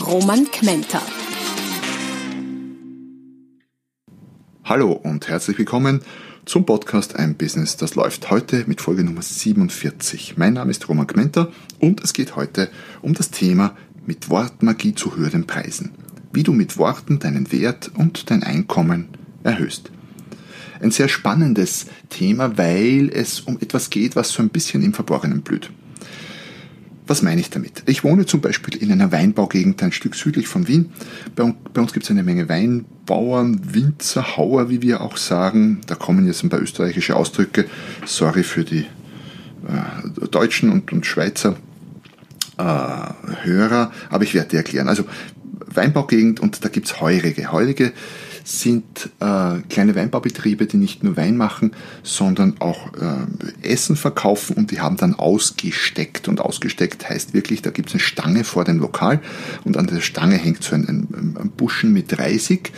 Roman Kmenter. Hallo und herzlich willkommen zum Podcast Ein Business, das läuft. Heute mit Folge Nummer 47. Mein Name ist Roman Kmenter und es geht heute um das Thema mit Wortmagie zu höheren Preisen. Wie du mit Worten deinen Wert und dein Einkommen erhöhst. Ein sehr spannendes Thema, weil es um etwas geht, was so ein bisschen im Verborgenen blüht. Was meine ich damit? Ich wohne zum Beispiel in einer Weinbaugegend ein Stück südlich von Wien. Bei, uns gibt es eine Menge Weinbauern, Winzer, Hauer, wie wir auch sagen. Da kommen jetzt ein paar österreichische Ausdrücke. Sorry für die äh, Deutschen und, und Schweizer äh, Hörer, aber ich werde die erklären. Also Weinbaugegend und da gibt es Heurige. Heurige sind äh, kleine Weinbaubetriebe, die nicht nur Wein machen, sondern auch äh, Essen verkaufen und die haben dann ausgesteckt. Und ausgesteckt heißt wirklich, da gibt es eine Stange vor dem Lokal und an der Stange hängt so ein, ein, ein Buschen mit Reisig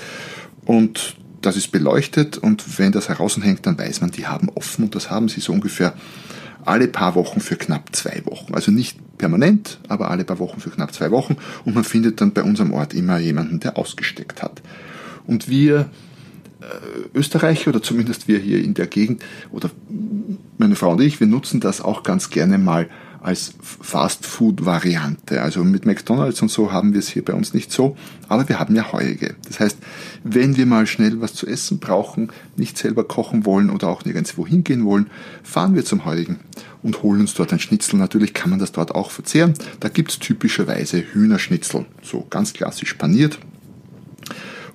und das ist beleuchtet und wenn das heraushängt, dann weiß man, die haben offen und das haben sie so ungefähr alle paar Wochen für knapp zwei Wochen. Also nicht permanent, aber alle paar Wochen für knapp zwei Wochen und man findet dann bei unserem Ort immer jemanden, der ausgesteckt hat. Und wir äh, Österreicher oder zumindest wir hier in der Gegend oder meine Frau und ich, wir nutzen das auch ganz gerne mal als Fast-Food-Variante. Also mit McDonalds und so haben wir es hier bei uns nicht so, aber wir haben ja Heurige. Das heißt, wenn wir mal schnell was zu essen brauchen, nicht selber kochen wollen oder auch nirgendwo hingehen wollen, fahren wir zum Heurigen und holen uns dort ein Schnitzel. Natürlich kann man das dort auch verzehren. Da gibt es typischerweise Hühnerschnitzel, so ganz klassisch paniert,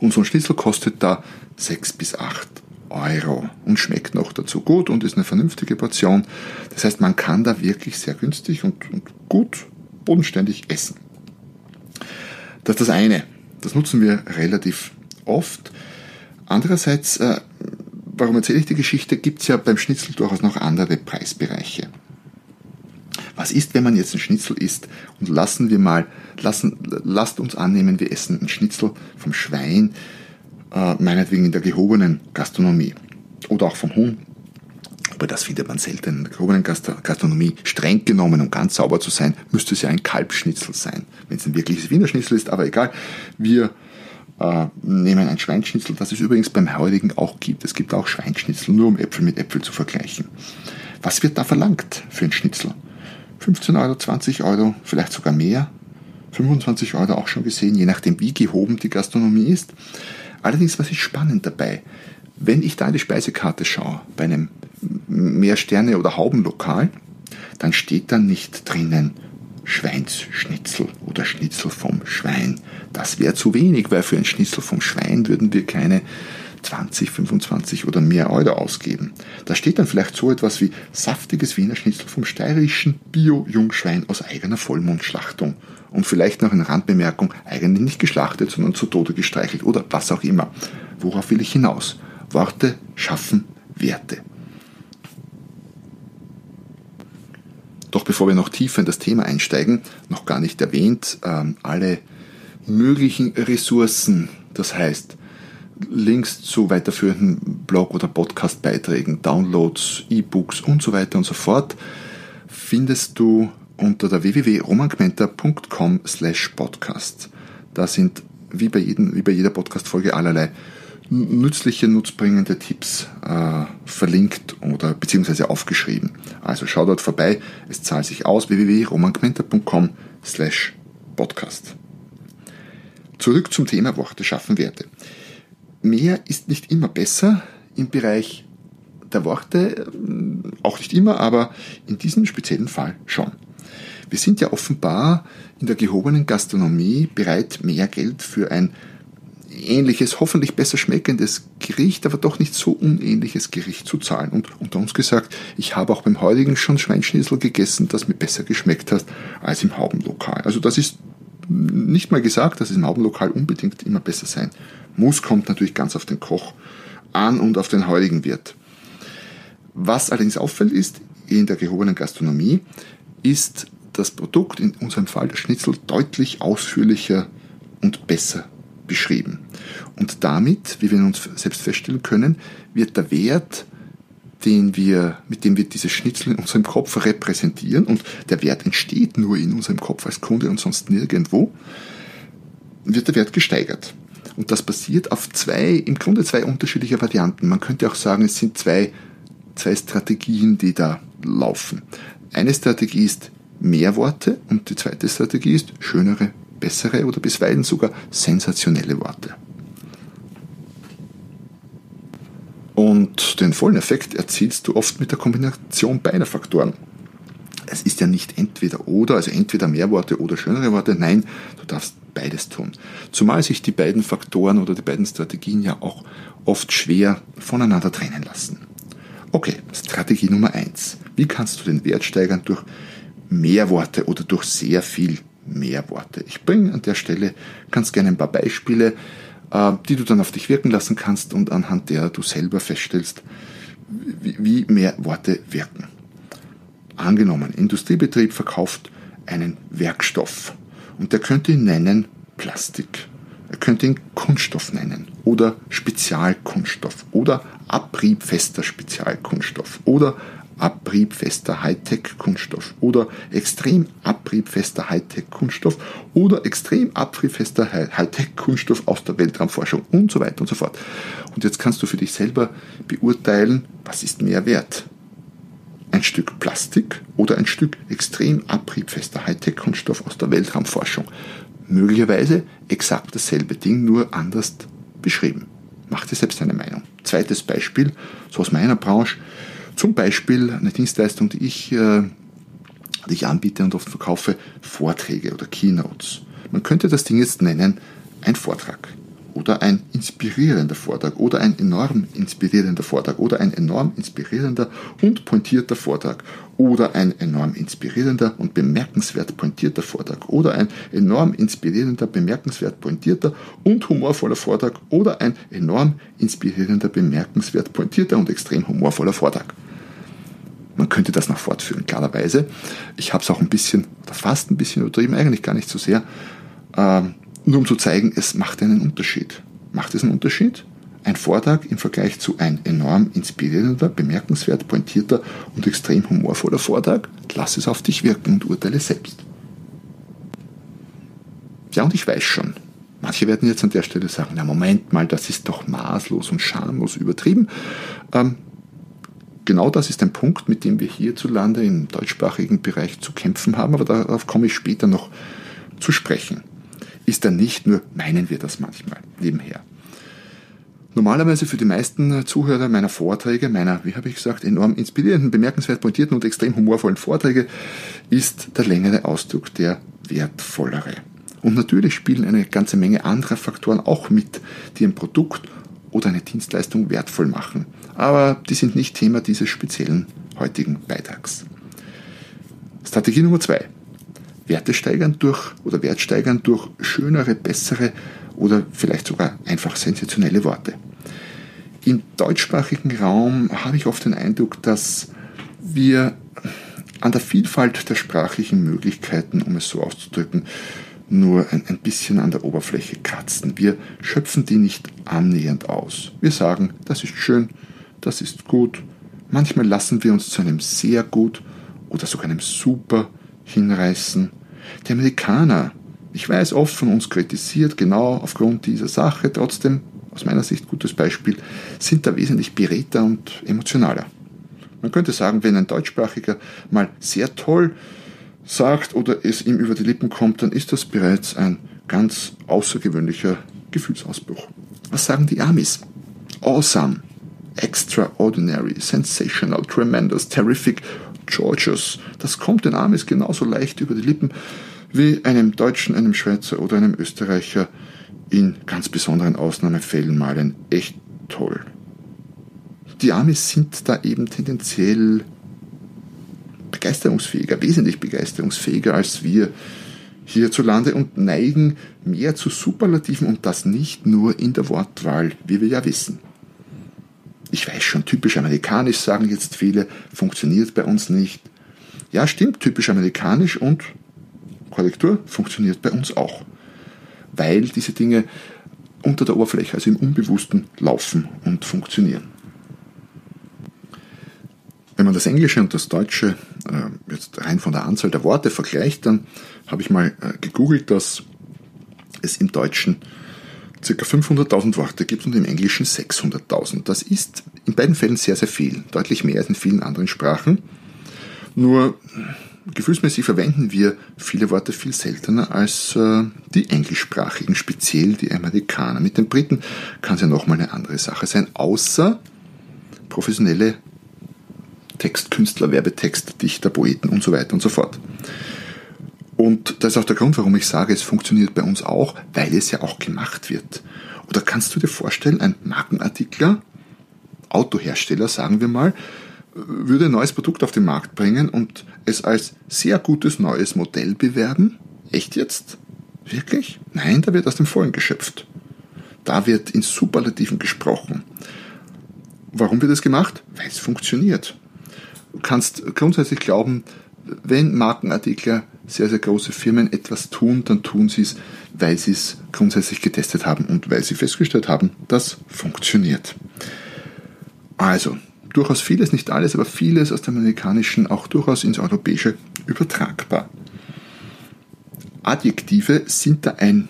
und so ein Schnitzel kostet da 6 bis 8 Euro und schmeckt noch dazu gut und ist eine vernünftige Portion. Das heißt, man kann da wirklich sehr günstig und, und gut bodenständig essen. Das ist das eine. Das nutzen wir relativ oft. Andererseits, äh, warum erzähle ich die Geschichte, gibt es ja beim Schnitzel durchaus noch andere Preisbereiche. Was ist, wenn man jetzt ein Schnitzel isst und lassen wir mal, lassen, lasst uns annehmen, wir essen ein Schnitzel vom Schwein, äh, meinetwegen in der gehobenen Gastronomie oder auch vom Huhn. Aber das findet man selten in der gehobenen Gastronomie. Streng genommen, um ganz sauber zu sein, müsste es ja ein Kalbschnitzel sein. Wenn es ein wirkliches Wiener Schnitzel ist, aber egal. Wir äh, nehmen ein Schweinschnitzel, das es übrigens beim Heurigen auch gibt. Es gibt auch Schweinschnitzel, nur um Äpfel mit Äpfel zu vergleichen. Was wird da verlangt für ein Schnitzel? 15 Euro, 20 Euro, vielleicht sogar mehr. 25 Euro auch schon gesehen, je nachdem, wie gehoben die Gastronomie ist. Allerdings, was ist spannend dabei? Wenn ich da in die Speisekarte schaue, bei einem Mehrsterne- oder Haubenlokal, dann steht da nicht drinnen Schweinsschnitzel oder Schnitzel vom Schwein. Das wäre zu wenig, weil für ein Schnitzel vom Schwein würden wir keine 20, 25 oder mehr Euro ausgeben. Da steht dann vielleicht so etwas wie saftiges Wiener Schnitzel vom steirischen Bio-Jungschwein aus eigener Vollmondschlachtung. Und vielleicht noch eine Randbemerkung, eigentlich nicht geschlachtet, sondern zu Tode gestreichelt oder was auch immer. Worauf will ich hinaus? Worte schaffen Werte. Doch bevor wir noch tiefer in das Thema einsteigen, noch gar nicht erwähnt, äh, alle möglichen Ressourcen, das heißt Links zu weiterführenden Blog- oder Podcast-Beiträgen, Downloads, E-Books und so weiter und so fort findest du unter der www.romangmenta.com slash podcast. Da sind wie bei, jedem, wie bei jeder Podcast-Folge allerlei nützliche, nutzbringende Tipps äh, verlinkt oder beziehungsweise aufgeschrieben. Also schau dort vorbei, es zahlt sich aus www.romangmenta.com slash podcast. Zurück zum Thema Worte schaffen Werte mehr ist nicht immer besser im Bereich der Worte, auch nicht immer, aber in diesem speziellen Fall schon. Wir sind ja offenbar in der gehobenen Gastronomie bereit, mehr Geld für ein ähnliches, hoffentlich besser schmeckendes Gericht, aber doch nicht so unähnliches Gericht zu zahlen. Und unter uns gesagt, ich habe auch beim heutigen schon Schweinschnitzel gegessen, das mir besser geschmeckt hat als im Haubenlokal. Also das ist nicht mal gesagt, dass es im Haubenlokal unbedingt immer besser sein muss, kommt natürlich ganz auf den Koch an und auf den heutigen Wirt. Was allerdings auffällt ist, in der gehobenen Gastronomie ist das Produkt, in unserem Fall der Schnitzel, deutlich ausführlicher und besser beschrieben. Und damit, wie wir uns selbst feststellen können, wird der Wert, den wir, mit dem wir diese Schnitzel in unserem Kopf repräsentieren, und der Wert entsteht nur in unserem Kopf als Kunde und sonst nirgendwo, wird der Wert gesteigert. Und das basiert auf zwei, im Grunde zwei unterschiedliche Varianten. Man könnte auch sagen, es sind zwei, zwei Strategien, die da laufen. Eine Strategie ist mehr Worte und die zweite Strategie ist schönere, bessere oder bisweilen sogar sensationelle Worte. Und den vollen Effekt erzielst du oft mit der Kombination beider Faktoren. Es ist ja nicht entweder oder, also entweder mehr Worte oder schönere Worte. Nein, du darfst beides tun. Zumal sich die beiden Faktoren oder die beiden Strategien ja auch oft schwer voneinander trennen lassen. Okay, Strategie Nummer eins: Wie kannst du den Wert steigern durch mehr Worte oder durch sehr viel mehr Worte? Ich bringe an der Stelle ganz gerne ein paar Beispiele, äh, die du dann auf dich wirken lassen kannst und anhand der du selber feststellst, wie mehr Worte wirken. Angenommen, Industriebetrieb verkauft einen Werkstoff und der könnte ihn nennen Plastik. Er könnte ihn Kunststoff nennen oder Spezialkunststoff oder abriebfester Spezialkunststoff oder abriebfester Hightech-Kunststoff oder extrem abriebfester Hightech-Kunststoff oder extrem abriebfester Hightech-Kunststoff aus der Weltraumforschung und so weiter und so fort. Und jetzt kannst du für dich selber beurteilen, was ist mehr wert? Ein Stück Plastik oder ein Stück extrem abriebfester Hightech-Kunststoff aus der Weltraumforschung. Möglicherweise exakt dasselbe Ding, nur anders beschrieben. Mach dir selbst eine Meinung. Zweites Beispiel, so aus meiner Branche, zum Beispiel eine Dienstleistung, die ich, äh, die ich anbiete und oft verkaufe, Vorträge oder Keynotes. Man könnte das Ding jetzt nennen, ein Vortrag oder ein inspirierender Vortrag oder ein enorm inspirierender Vortrag oder ein enorm inspirierender und pointierter Vortrag oder ein enorm inspirierender und bemerkenswert pointierter Vortrag oder ein enorm inspirierender, bemerkenswert pointierter und humorvoller Vortrag oder ein enorm inspirierender, bemerkenswert pointierter und extrem humorvoller Vortrag. Man könnte das noch fortführen, klarerweise. Ich habe es auch ein bisschen, oder fast ein bisschen übertrieben, eigentlich gar nicht so sehr. Ähm, nur um zu zeigen, es macht einen Unterschied. Macht es einen Unterschied? Ein Vortrag im Vergleich zu ein enorm inspirierender, bemerkenswert pointierter und extrem humorvoller Vortrag? Lass es auf dich wirken und urteile selbst. Ja, und ich weiß schon, manche werden jetzt an der Stelle sagen, na Moment mal, das ist doch maßlos und schamlos übertrieben. Ähm, genau das ist ein Punkt, mit dem wir hierzulande im deutschsprachigen Bereich zu kämpfen haben, aber darauf komme ich später noch zu sprechen ist dann nicht nur, meinen wir das manchmal nebenher. Normalerweise für die meisten Zuhörer meiner Vorträge, meiner, wie habe ich gesagt, enorm inspirierenden, bemerkenswert pointierten und extrem humorvollen Vorträge, ist der längere Ausdruck der wertvollere. Und natürlich spielen eine ganze Menge anderer Faktoren auch mit, die ein Produkt oder eine Dienstleistung wertvoll machen. Aber die sind nicht Thema dieses speziellen heutigen Beitrags. Strategie Nummer zwei. Werte steigern durch oder Wert steigern durch schönere, bessere oder vielleicht sogar einfach sensationelle Worte. Im deutschsprachigen Raum habe ich oft den Eindruck, dass wir an der Vielfalt der sprachlichen Möglichkeiten, um es so auszudrücken, nur ein, ein bisschen an der Oberfläche kratzen. Wir schöpfen die nicht annähernd aus. Wir sagen, das ist schön, das ist gut. Manchmal lassen wir uns zu einem sehr gut oder sogar einem super hinreißen. Die Amerikaner, ich weiß, oft von uns kritisiert, genau aufgrund dieser Sache, trotzdem aus meiner Sicht gutes Beispiel, sind da wesentlich beredter und emotionaler. Man könnte sagen, wenn ein Deutschsprachiger mal sehr toll sagt oder es ihm über die Lippen kommt, dann ist das bereits ein ganz außergewöhnlicher Gefühlsausbruch. Was sagen die Amis? Awesome, extraordinary, sensational, tremendous, terrific Georgios. Das kommt den Amis genauso leicht über die Lippen wie einem Deutschen, einem Schweizer oder einem Österreicher in ganz besonderen Ausnahmefällen mal ein echt toll. Die Amis sind da eben tendenziell begeisterungsfähiger, wesentlich begeisterungsfähiger als wir hierzulande und neigen mehr zu Superlativen und das nicht nur in der Wortwahl, wie wir ja wissen. Ich weiß schon, typisch amerikanisch sagen jetzt viele, funktioniert bei uns nicht. Ja, stimmt, typisch amerikanisch und Korrektur funktioniert bei uns auch. Weil diese Dinge unter der Oberfläche, also im Unbewussten, laufen und funktionieren. Wenn man das Englische und das Deutsche äh, jetzt rein von der Anzahl der Worte vergleicht, dann habe ich mal äh, gegoogelt, dass es im Deutschen ca. 500.000 Worte gibt und im Englischen 600.000. Das ist in beiden Fällen sehr, sehr viel, deutlich mehr als in vielen anderen Sprachen. Nur gefühlsmäßig verwenden wir viele Worte viel seltener als äh, die englischsprachigen, speziell die Amerikaner. Mit den Briten kann es ja nochmal eine andere Sache sein, außer professionelle Textkünstler, Werbetext, Dichter, Poeten und so weiter und so fort. Und das ist auch der Grund, warum ich sage, es funktioniert bei uns auch, weil es ja auch gemacht wird. Oder kannst du dir vorstellen, ein Markenartikler, Autohersteller, sagen wir mal, würde ein neues Produkt auf den Markt bringen und es als sehr gutes neues Modell bewerben? Echt jetzt? Wirklich? Nein, da wird aus dem Vollen geschöpft. Da wird in Superlativen gesprochen. Warum wird es gemacht? Weil es funktioniert. Du kannst grundsätzlich glauben, wenn Markenartikler, sehr, sehr große Firmen etwas tun, dann tun sie es, weil sie es grundsätzlich getestet haben und weil sie festgestellt haben, das funktioniert. Also, durchaus vieles, nicht alles, aber vieles aus dem Amerikanischen auch durchaus ins Europäische übertragbar. Adjektive sind da ein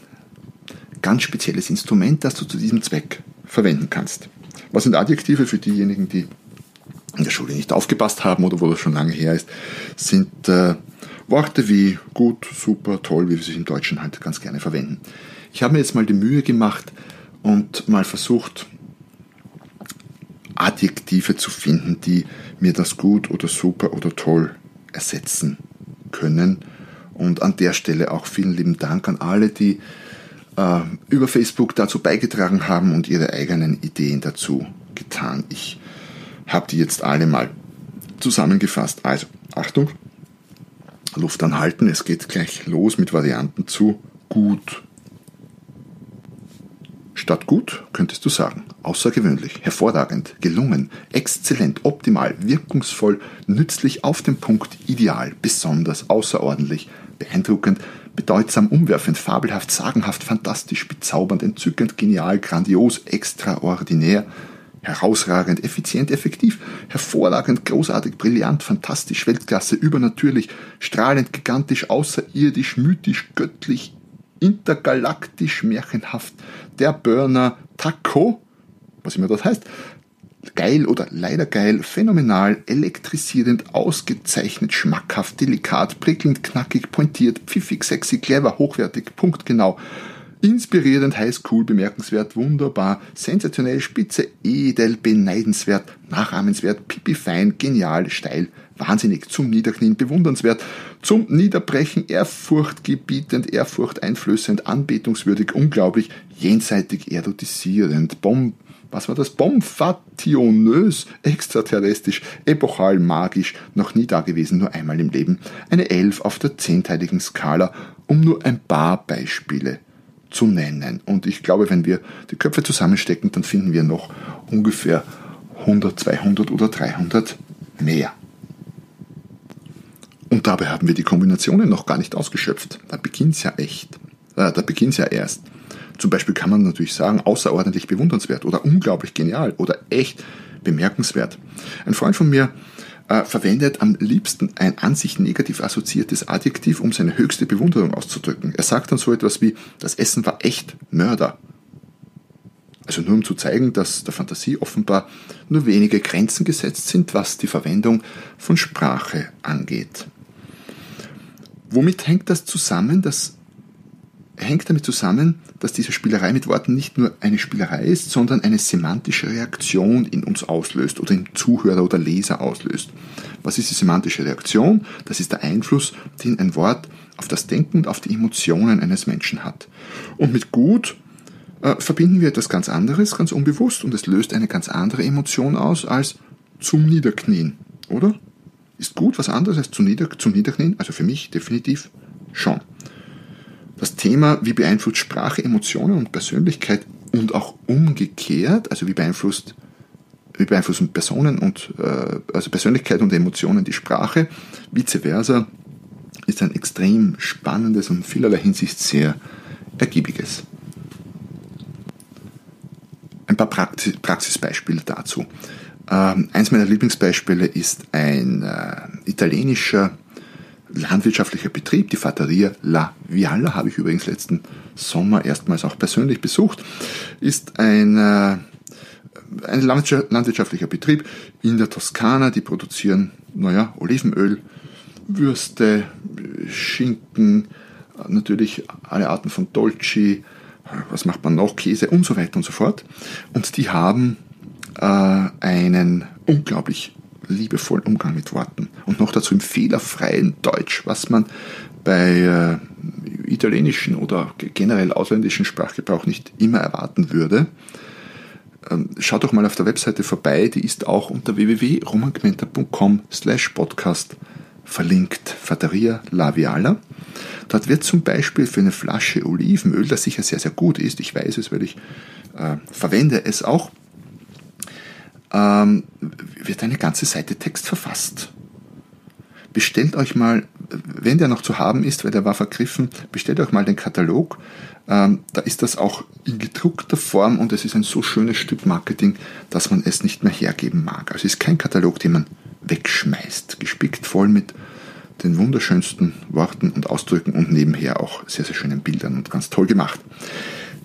ganz spezielles Instrument, das du zu diesem Zweck verwenden kannst. Was sind Adjektive für diejenigen, die in der Schule nicht aufgepasst haben oder wo das schon lange her ist, sind äh, Worte wie gut, super, toll, wie wir sie im Deutschen halt ganz gerne verwenden. Ich habe mir jetzt mal die Mühe gemacht und mal versucht, Adjektive zu finden, die mir das gut oder super oder toll ersetzen können. Und an der Stelle auch vielen lieben Dank an alle, die äh, über Facebook dazu beigetragen haben und ihre eigenen Ideen dazu getan. Ich habe die jetzt alle mal zusammengefasst. Also, Achtung, Luft anhalten, es geht gleich los mit Varianten zu gut. Statt gut könntest du sagen, außergewöhnlich, hervorragend, gelungen, exzellent, optimal, wirkungsvoll, nützlich, auf den Punkt, ideal, besonders, außerordentlich, beeindruckend, bedeutsam, umwerfend, fabelhaft, sagenhaft, fantastisch, bezaubernd, entzückend, genial, grandios, extraordinär, herausragend, effizient, effektiv, hervorragend, großartig, brillant, fantastisch, Weltklasse, übernatürlich, strahlend, gigantisch, außerirdisch, mythisch, göttlich, intergalaktisch, märchenhaft, der Burner, Taco, was immer das heißt, geil oder leider geil, phänomenal, elektrisierend, ausgezeichnet, schmackhaft, delikat, prickelnd, knackig, pointiert, pfiffig, sexy, clever, hochwertig, punktgenau, Inspirierend, heiß, cool, bemerkenswert, wunderbar, sensationell, spitze, edel, beneidenswert, nachahmenswert, pipifein, genial, steil, wahnsinnig, zum Niederknien, bewundernswert, zum Niederbrechen, ehrfurchtgebietend, ehrfurchteinflößend, anbetungswürdig, unglaublich, jenseitig erotisierend, bomb, was war das? Bomfationös, extraterrestrisch, epochal, magisch, noch nie dagewesen, nur einmal im Leben. Eine Elf auf der zehnteiligen Skala, um nur ein paar Beispiele zu nennen. Und ich glaube, wenn wir die Köpfe zusammenstecken, dann finden wir noch ungefähr 100, 200 oder 300 mehr. Und dabei haben wir die Kombinationen noch gar nicht ausgeschöpft. Da beginnt es ja echt. Äh, da beginnt es ja erst. Zum Beispiel kann man natürlich sagen, außerordentlich bewundernswert oder unglaublich genial oder echt bemerkenswert. Ein Freund von mir äh, verwendet am liebsten ein an sich negativ assoziiertes Adjektiv, um seine höchste Bewunderung auszudrücken. Er sagt dann so etwas wie, das Essen war echt Mörder. Also nur um zu zeigen, dass der Fantasie offenbar nur wenige Grenzen gesetzt sind, was die Verwendung von Sprache angeht. Womit hängt das zusammen, dass hängt damit zusammen, dass diese Spielerei mit Worten nicht nur eine Spielerei ist, sondern eine semantische Reaktion in uns auslöst oder im Zuhörer oder Leser auslöst. Was ist die semantische Reaktion? Das ist der Einfluss, den ein Wort auf das Denken und auf die Emotionen eines Menschen hat. Und mit gut äh, verbinden wir etwas ganz anderes, ganz unbewusst, und es löst eine ganz andere Emotion aus als zum Niederknien, oder? Ist gut was anderes als zum, Nieder zum Niederknien? Also für mich definitiv schon. Das Thema, wie beeinflusst Sprache, Emotionen und Persönlichkeit und auch umgekehrt, also wie beeinflusst wie beeinflussen Personen und äh, also Persönlichkeit und Emotionen die Sprache, vice versa, ist ein extrem spannendes und vielerlei Hinsicht sehr ergiebiges. Ein paar Praxis Praxisbeispiele dazu. Ähm, eins meiner Lieblingsbeispiele ist ein äh, italienischer landwirtschaftlicher Betrieb, die Fattoria La Vialla, habe ich übrigens letzten Sommer erstmals auch persönlich besucht, ist ein, äh, ein landwirtschaftlicher Betrieb in der Toskana, die produzieren, naja, Olivenöl, Würste, Schinken, natürlich alle Arten von Dolci, was macht man noch, Käse und so weiter und so fort. Und die haben äh, einen unglaublich liebevollen Umgang mit Worten und noch dazu im fehlerfreien Deutsch, was man bei äh, italienischen oder generell ausländischen Sprachgebrauch nicht immer erwarten würde. Ähm, schaut doch mal auf der Webseite vorbei, die ist auch unter www.romangmenta.com slash podcast verlinkt, Fatteria Laviala. Dort wird zum Beispiel für eine Flasche Olivenöl, das sicher sehr, sehr gut ist, ich weiß es, weil ich äh, verwende es auch, ähm, wird eine ganze Seite Text verfasst. Bestellt euch mal, wenn der noch zu haben ist, weil der war vergriffen, bestellt euch mal den Katalog. Ähm, da ist das auch in gedruckter Form und es ist ein so schönes Stück Marketing, dass man es nicht mehr hergeben mag. Also es ist kein Katalog, den man wegschmeißt, gespickt voll mit den wunderschönsten Worten und Ausdrücken und nebenher auch sehr, sehr schönen Bildern und ganz toll gemacht.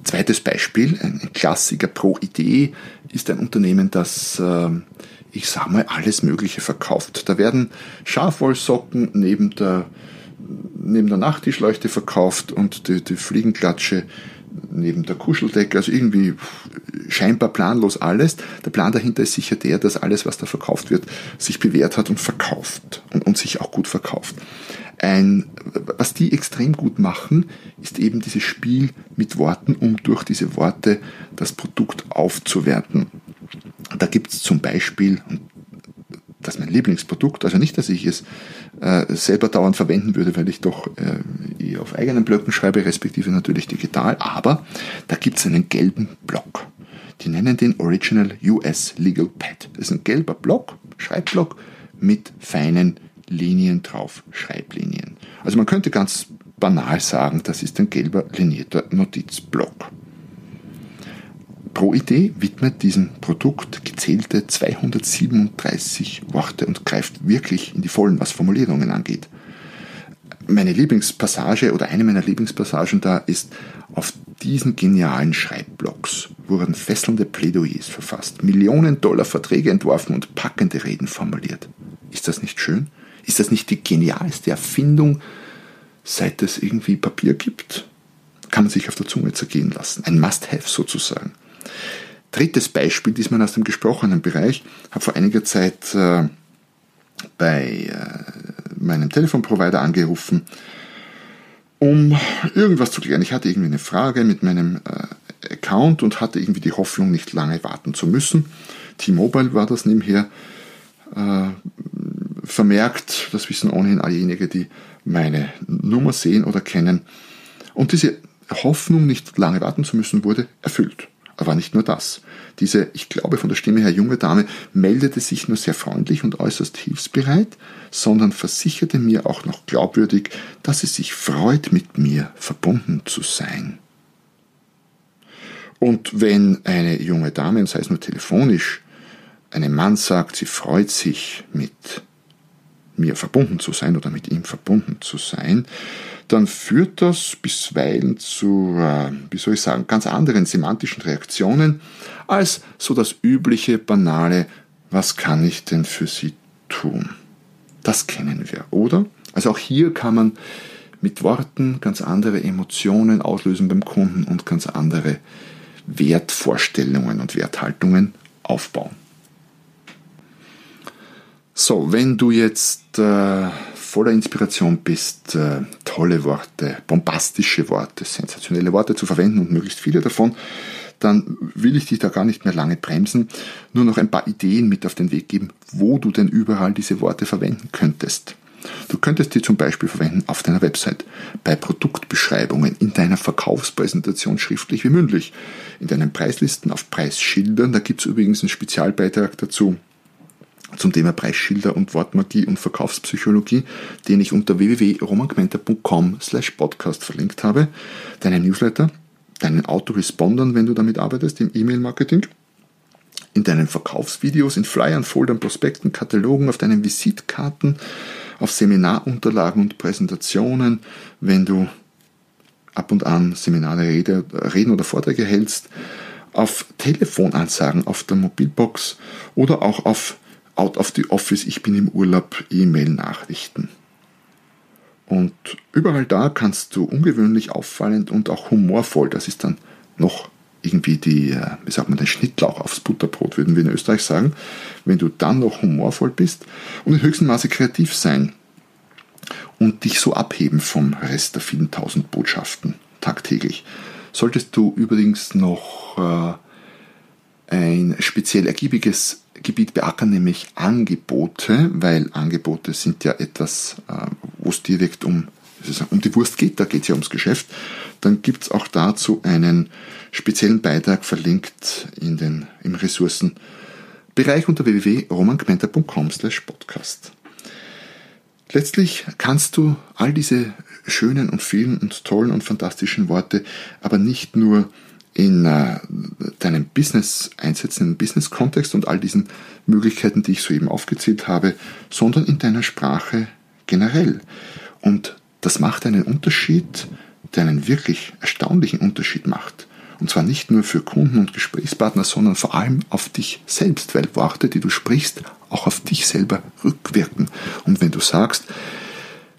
Zweites Beispiel, ein Klassiker pro Idee, ist ein Unternehmen, das, äh, ich sag mal, alles Mögliche verkauft. Da werden Schafwollsocken neben der, neben der Nachttischleuchte verkauft und die, die Fliegenklatsche neben der Kuscheldecke, also irgendwie scheinbar planlos alles. Der Plan dahinter ist sicher der, dass alles, was da verkauft wird, sich bewährt hat und verkauft und, und sich auch gut verkauft. Ein, was die extrem gut machen, ist eben dieses Spiel mit Worten, um durch diese Worte das Produkt aufzuwerten. Da gibt es zum Beispiel, das ist mein Lieblingsprodukt, also nicht, dass ich es äh, selber dauernd verwenden würde, weil ich doch äh, auf eigenen Blöcken schreibe, respektive natürlich digital, aber da gibt es einen gelben Block. Die nennen den Original US Legal Pad. Das ist ein gelber Block, Schreibblock mit feinen Linien drauf, Schreiblinien. Also man könnte ganz banal sagen, das ist ein gelber linierter Notizblock. Pro Idee widmet diesem Produkt gezählte 237 Worte und greift wirklich in die Vollen, was Formulierungen angeht. Meine Lieblingspassage oder eine meiner Lieblingspassagen da ist auf diesen genialen Schreibblocks wurden fesselnde Plädoyers verfasst, Millionen Dollar Verträge entworfen und packende Reden formuliert. Ist das nicht schön? Ist das nicht die genialste Erfindung, seit es irgendwie Papier gibt? Kann man sich auf der Zunge zergehen lassen. Ein Must-Have sozusagen. Drittes Beispiel, diesmal aus dem gesprochenen Bereich, habe vor einiger Zeit äh, bei äh, meinem Telefonprovider angerufen, um irgendwas zu klären. Ich hatte irgendwie eine Frage mit meinem äh, Account und hatte irgendwie die Hoffnung, nicht lange warten zu müssen. T-Mobile war das nebenher. Vermerkt, das wissen ohnehin all diejenigen, die meine Nummer sehen oder kennen. Und diese Hoffnung, nicht lange warten zu müssen, wurde erfüllt. Aber nicht nur das. Diese, ich glaube von der Stimme her junge Dame meldete sich nur sehr freundlich und äußerst hilfsbereit, sondern versicherte mir auch noch glaubwürdig, dass sie sich freut, mit mir verbunden zu sein. Und wenn eine junge Dame, und sei es nur telefonisch, einem Mann sagt, sie freut sich mit mir verbunden zu sein oder mit ihm verbunden zu sein, dann führt das bisweilen zu, äh, wie soll ich sagen, ganz anderen semantischen Reaktionen als so das übliche, banale, was kann ich denn für sie tun? Das kennen wir, oder? Also auch hier kann man mit Worten ganz andere Emotionen auslösen beim Kunden und ganz andere Wertvorstellungen und Werthaltungen aufbauen. So, wenn du jetzt äh, voller Inspiration bist, äh, tolle Worte, bombastische Worte, sensationelle Worte zu verwenden und möglichst viele davon, dann will ich dich da gar nicht mehr lange bremsen, nur noch ein paar Ideen mit auf den Weg geben, wo du denn überall diese Worte verwenden könntest. Du könntest die zum Beispiel verwenden auf deiner Website, bei Produktbeschreibungen, in deiner Verkaufspräsentation schriftlich wie mündlich, in deinen Preislisten, auf Preisschildern. Da gibt es übrigens einen Spezialbeitrag dazu zum Thema Preisschilder und Wortmagie und Verkaufspsychologie, den ich unter www.romangmenta.com slash podcast verlinkt habe. Deinen Newsletter, deinen Autorespondern, wenn du damit arbeitest, im E-Mail-Marketing in deinen Verkaufsvideos, in Flyern, Foldern, Prospekten, Katalogen, auf deinen Visitkarten, auf Seminarunterlagen und Präsentationen, wenn du ab und an Seminare, Rede, Reden oder Vorträge hältst, auf Telefonansagen auf der Mobilbox oder auch auf Out of the Office, ich bin im Urlaub, E-Mail-Nachrichten. Und überall da kannst du ungewöhnlich auffallend und auch humorvoll, das ist dann noch irgendwie die, äh, wie sagt man, den Schnittlauch aufs Butterbrot, würden wir in Österreich sagen, wenn du dann noch humorvoll bist und in höchstem Maße kreativ sein und dich so abheben vom Rest der vielen tausend Botschaften tagtäglich. Solltest du übrigens noch äh, ein speziell ergiebiges Gebiet beackern, nämlich Angebote, weil Angebote sind ja etwas, äh, wo es direkt um, um die Wurst geht, da geht es ja ums Geschäft, dann gibt es auch dazu einen speziellen Beitrag verlinkt in den, im Ressourcenbereich unter www.romangmenta.com podcast. Letztlich kannst du all diese schönen und vielen und tollen und fantastischen Worte aber nicht nur in äh, deinem Business einsetzen, im Business-Kontext und all diesen Möglichkeiten, die ich soeben aufgezählt habe, sondern in deiner Sprache generell. Und das macht einen Unterschied, der einen wirklich erstaunlichen Unterschied macht. Und zwar nicht nur für Kunden und Gesprächspartner, sondern vor allem auf dich selbst, weil Worte, die du sprichst, auch auf dich selber rückwirken. Und wenn du sagst,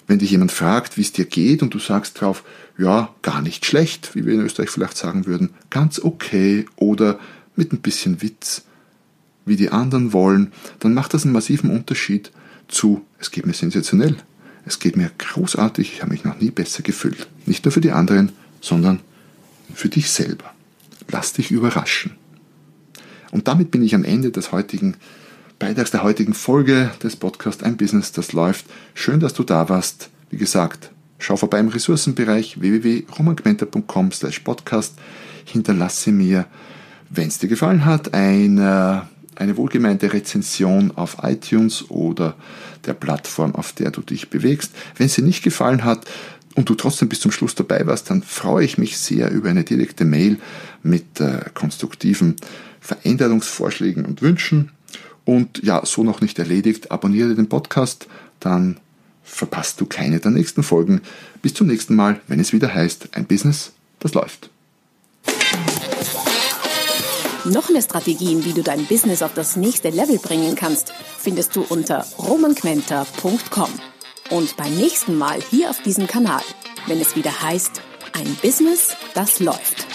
wenn dich jemand fragt, wie es dir geht, und du sagst drauf, ja, gar nicht schlecht, wie wir in Österreich vielleicht sagen würden, ganz okay oder mit ein bisschen Witz, wie die anderen wollen, dann macht das einen massiven Unterschied zu, es geht mir sensationell, es geht mir großartig, ich habe mich noch nie besser gefühlt. Nicht nur für die anderen, sondern für dich selber. Lass dich überraschen. Und damit bin ich am Ende des heutigen Beitrags der heutigen Folge des Podcasts Ein Business, das läuft. Schön, dass du da warst. Wie gesagt, schau vorbei im Ressourcenbereich www.romangmenta.com slash podcast. Hinterlasse mir, wenn es dir gefallen hat, eine, eine wohlgemeinte Rezension auf iTunes oder der Plattform, auf der du dich bewegst. Wenn es dir nicht gefallen hat, und du trotzdem bis zum Schluss dabei warst, dann freue ich mich sehr über eine direkte Mail mit äh, konstruktiven Veränderungsvorschlägen und Wünschen. Und ja, so noch nicht erledigt, abonniere den Podcast, dann verpasst du keine der nächsten Folgen. Bis zum nächsten Mal, wenn es wieder heißt, ein Business, das läuft. Noch mehr Strategien, wie du dein Business auf das nächste Level bringen kannst, findest du unter romanquenter.com. Und beim nächsten Mal hier auf diesem Kanal, wenn es wieder heißt, ein Business, das läuft.